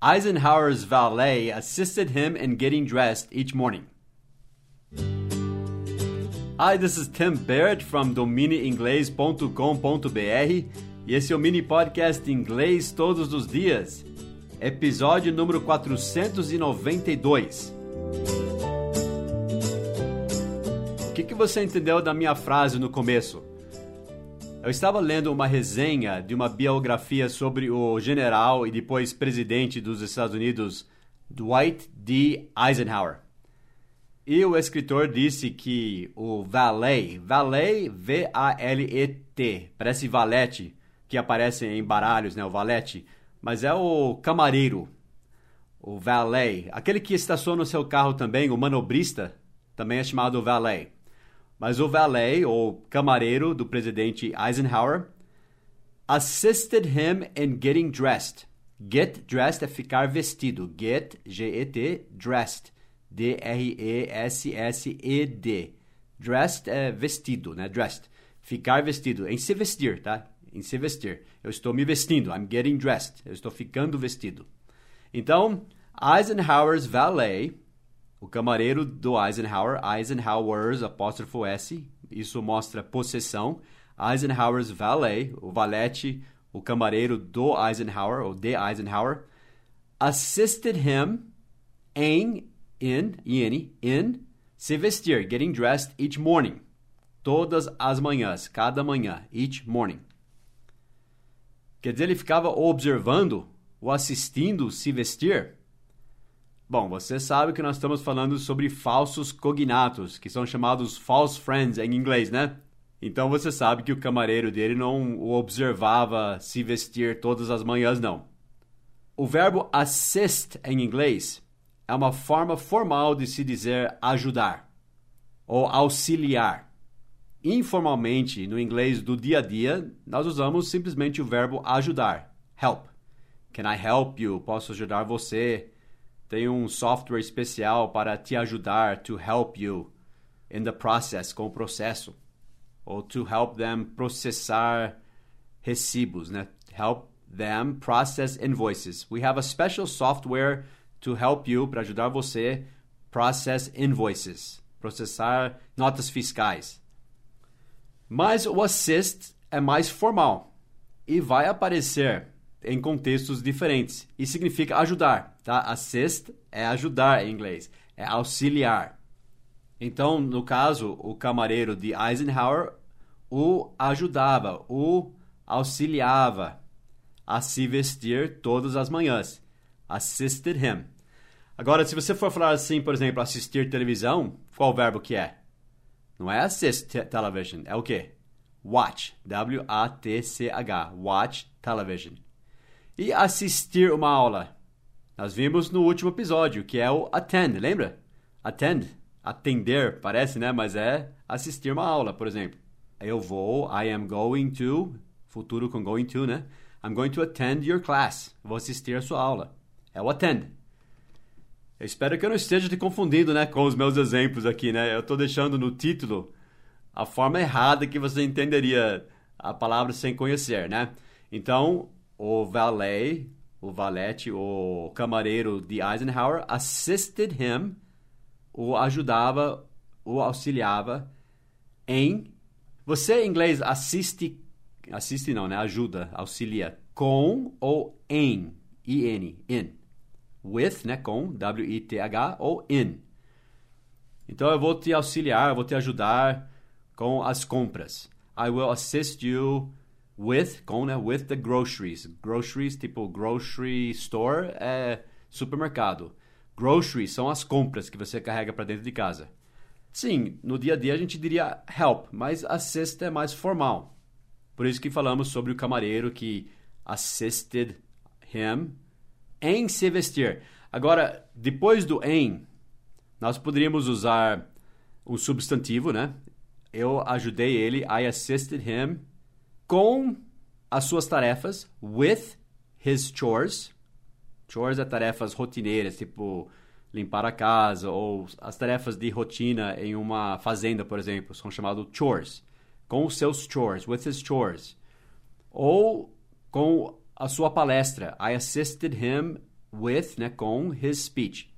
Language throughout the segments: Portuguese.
Eisenhower's valet assisted him in getting dressed each morning. Hi, this is Tim Barrett from domineinglês.com.br e esse é o mini podcast Inglês Todos os Dias, episódio número 492. O que, que você entendeu da minha frase no começo? Eu estava lendo uma resenha de uma biografia sobre o general e depois presidente dos Estados Unidos, Dwight D. Eisenhower. E o escritor disse que o valet, valet, V-A-L-E-T, parece valete, que aparece em baralhos, né, o valete, mas é o camareiro, o valet, aquele que estaciona o seu carro também, o manobrista, também é chamado valet. Mas o valet, ou camareiro do presidente Eisenhower, assisted him in getting dressed. Get dressed é ficar vestido. Get, G-E-T, dressed. D-R-E-S-S-E-D. Dressed é vestido, né? Dressed. Ficar vestido. Em se vestir, tá? Em se vestir. Eu estou me vestindo. I'm getting dressed. Eu estou ficando vestido. Então, Eisenhower's valet, o camareiro do Eisenhower, Eisenhower's, apóstrofo S, isso mostra possessão. Eisenhower's valet, o valete, o camareiro do Eisenhower, ou de Eisenhower, assisted him em in, in, in, se vestir, getting dressed each morning. Todas as manhãs, cada manhã, each morning. Quer dizer, ele ficava observando ou assistindo se vestir? Bom, você sabe que nós estamos falando sobre falsos cognatos, que são chamados false friends em inglês, né? Então você sabe que o camareiro dele não o observava se vestir todas as manhãs, não. O verbo assist em inglês é uma forma formal de se dizer ajudar ou auxiliar. Informalmente, no inglês do dia a dia, nós usamos simplesmente o verbo ajudar, help. Can I help you? Posso ajudar você? Tem um software especial para te ajudar, to help you in the process, com o processo. Ou to help them processar recibos, né? Help them process invoices. We have a special software to help you, para ajudar você, process invoices, processar notas fiscais. Mas o assist é mais formal e vai aparecer em contextos diferentes e significa ajudar, tá? Assist é ajudar em inglês, é auxiliar. Então, no caso, o camareiro de Eisenhower o ajudava, o auxiliava a se vestir todas as manhãs assisted him. Agora, se você for falar assim, por exemplo, assistir televisão, qual verbo que é? Não é assist television, é o quê? Watch, W-A-T-C-H, watch television. E assistir uma aula? Nós vimos no último episódio, que é o attend, lembra? Attend, atender, parece, né? Mas é assistir uma aula, por exemplo. Eu vou, I am going to, futuro com going to, né? I'm going to attend your class. Vou assistir a sua aula é o attend. Eu espero que eu não esteja te confundindo, né, com os meus exemplos aqui, né? Eu estou deixando no título a forma errada que você entenderia a palavra sem conhecer, né? Então, o valet, o valete, o camareiro de Eisenhower assisted him, o ajudava, o auxiliava em você em inglês assiste assiste não, né? Ajuda, auxilia com ou em, in, in with, né, com W-I-T-H ou in. Então eu vou te auxiliar, eu vou te ajudar com as compras. I will assist you with, com, né, with the groceries. Groceries, tipo grocery store é supermercado. Groceries são as compras que você carrega para dentro de casa. Sim, no dia a dia a gente diria help, mas assist é mais formal. Por isso que falamos sobre o camareiro que assisted him em se vestir. Agora, depois do em, nós poderíamos usar o substantivo, né? Eu ajudei ele, I assisted him, com as suas tarefas, with his chores. Chores é tarefas rotineiras, tipo limpar a casa, ou as tarefas de rotina em uma fazenda, por exemplo, são chamados chores. Com os seus chores, with his chores. Ou com a sua palestra. I assisted him with, né, com his speech.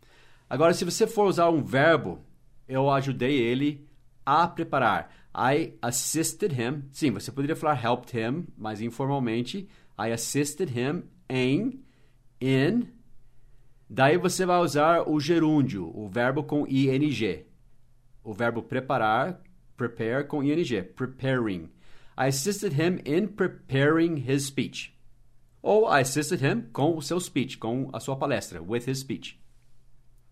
Agora, se você for usar um verbo, eu ajudei ele a preparar. I assisted him. Sim, você poderia falar helped him, mas informalmente, I assisted him em, in. Daí você vai usar o gerúndio, o verbo com ing. O verbo preparar, prepare com ing, preparing. I assisted him in preparing his speech. Ou I assisted him com o seu speech, com a sua palestra, with his speech.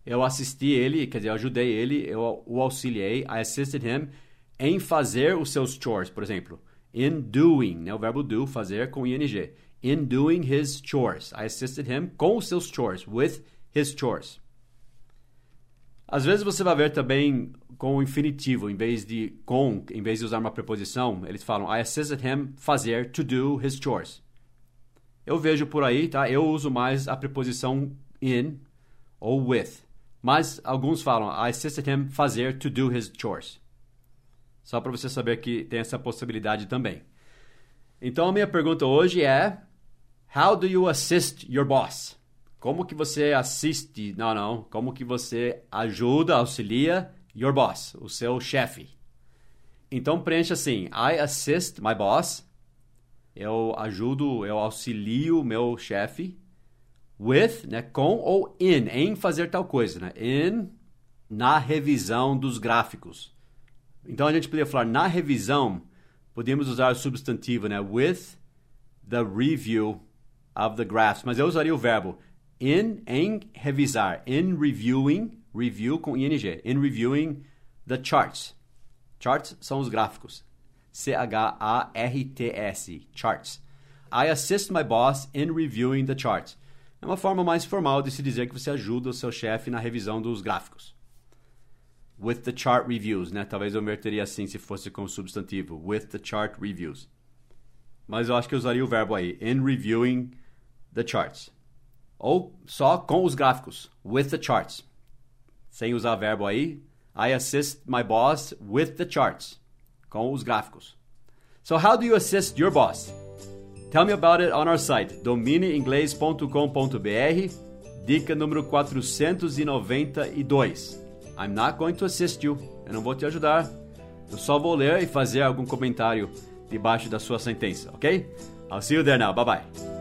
Eu assisti ele, quer dizer, eu ajudei ele, eu o auxiliei, I assisted him em fazer os seus chores, por exemplo. In doing, né, o verbo do, fazer com ing. In doing his chores. I assisted him com os seus chores, with his chores. Às vezes você vai ver também com o infinitivo, em vez de com, em vez de usar uma preposição, eles falam I assisted him fazer to do his chores. Eu vejo por aí, tá? Eu uso mais a preposição in ou with. Mas alguns falam I assisted him fazer to do his chores. Só para você saber que tem essa possibilidade também. Então a minha pergunta hoje é How do you assist your boss? Como que você assiste? Não, não. Como que você ajuda, auxilia your boss, o seu chefe? Então preencha assim: I assist my boss eu ajudo, eu auxilio meu chefe with, né, com ou in, em fazer tal coisa, né? In na revisão dos gráficos. Então a gente poderia falar na revisão, podemos usar o substantivo, né, with the review of the graphs, mas eu usaria o verbo in em revisar, in reviewing, review com ing, in reviewing the charts. Charts são os gráficos. C-H-A-R-T-S, charts. I assist my boss in reviewing the charts. É uma forma mais formal de se dizer que você ajuda o seu chefe na revisão dos gráficos. With the chart reviews, né? Talvez eu meteria assim se fosse com substantivo. With the chart reviews. Mas eu acho que eu usaria o verbo aí. In reviewing the charts. Ou só com os gráficos. With the charts. Sem usar verbo aí. I assist my boss with the charts com os gráficos. So how do you assist your boss? Tell me about it on our site, domineinglês.com.br, dica número 492. I'm not going to assist you. Eu não vou te ajudar. Eu só vou ler e fazer algum comentário debaixo da sua sentença, ok? I'll see you there now. Bye bye.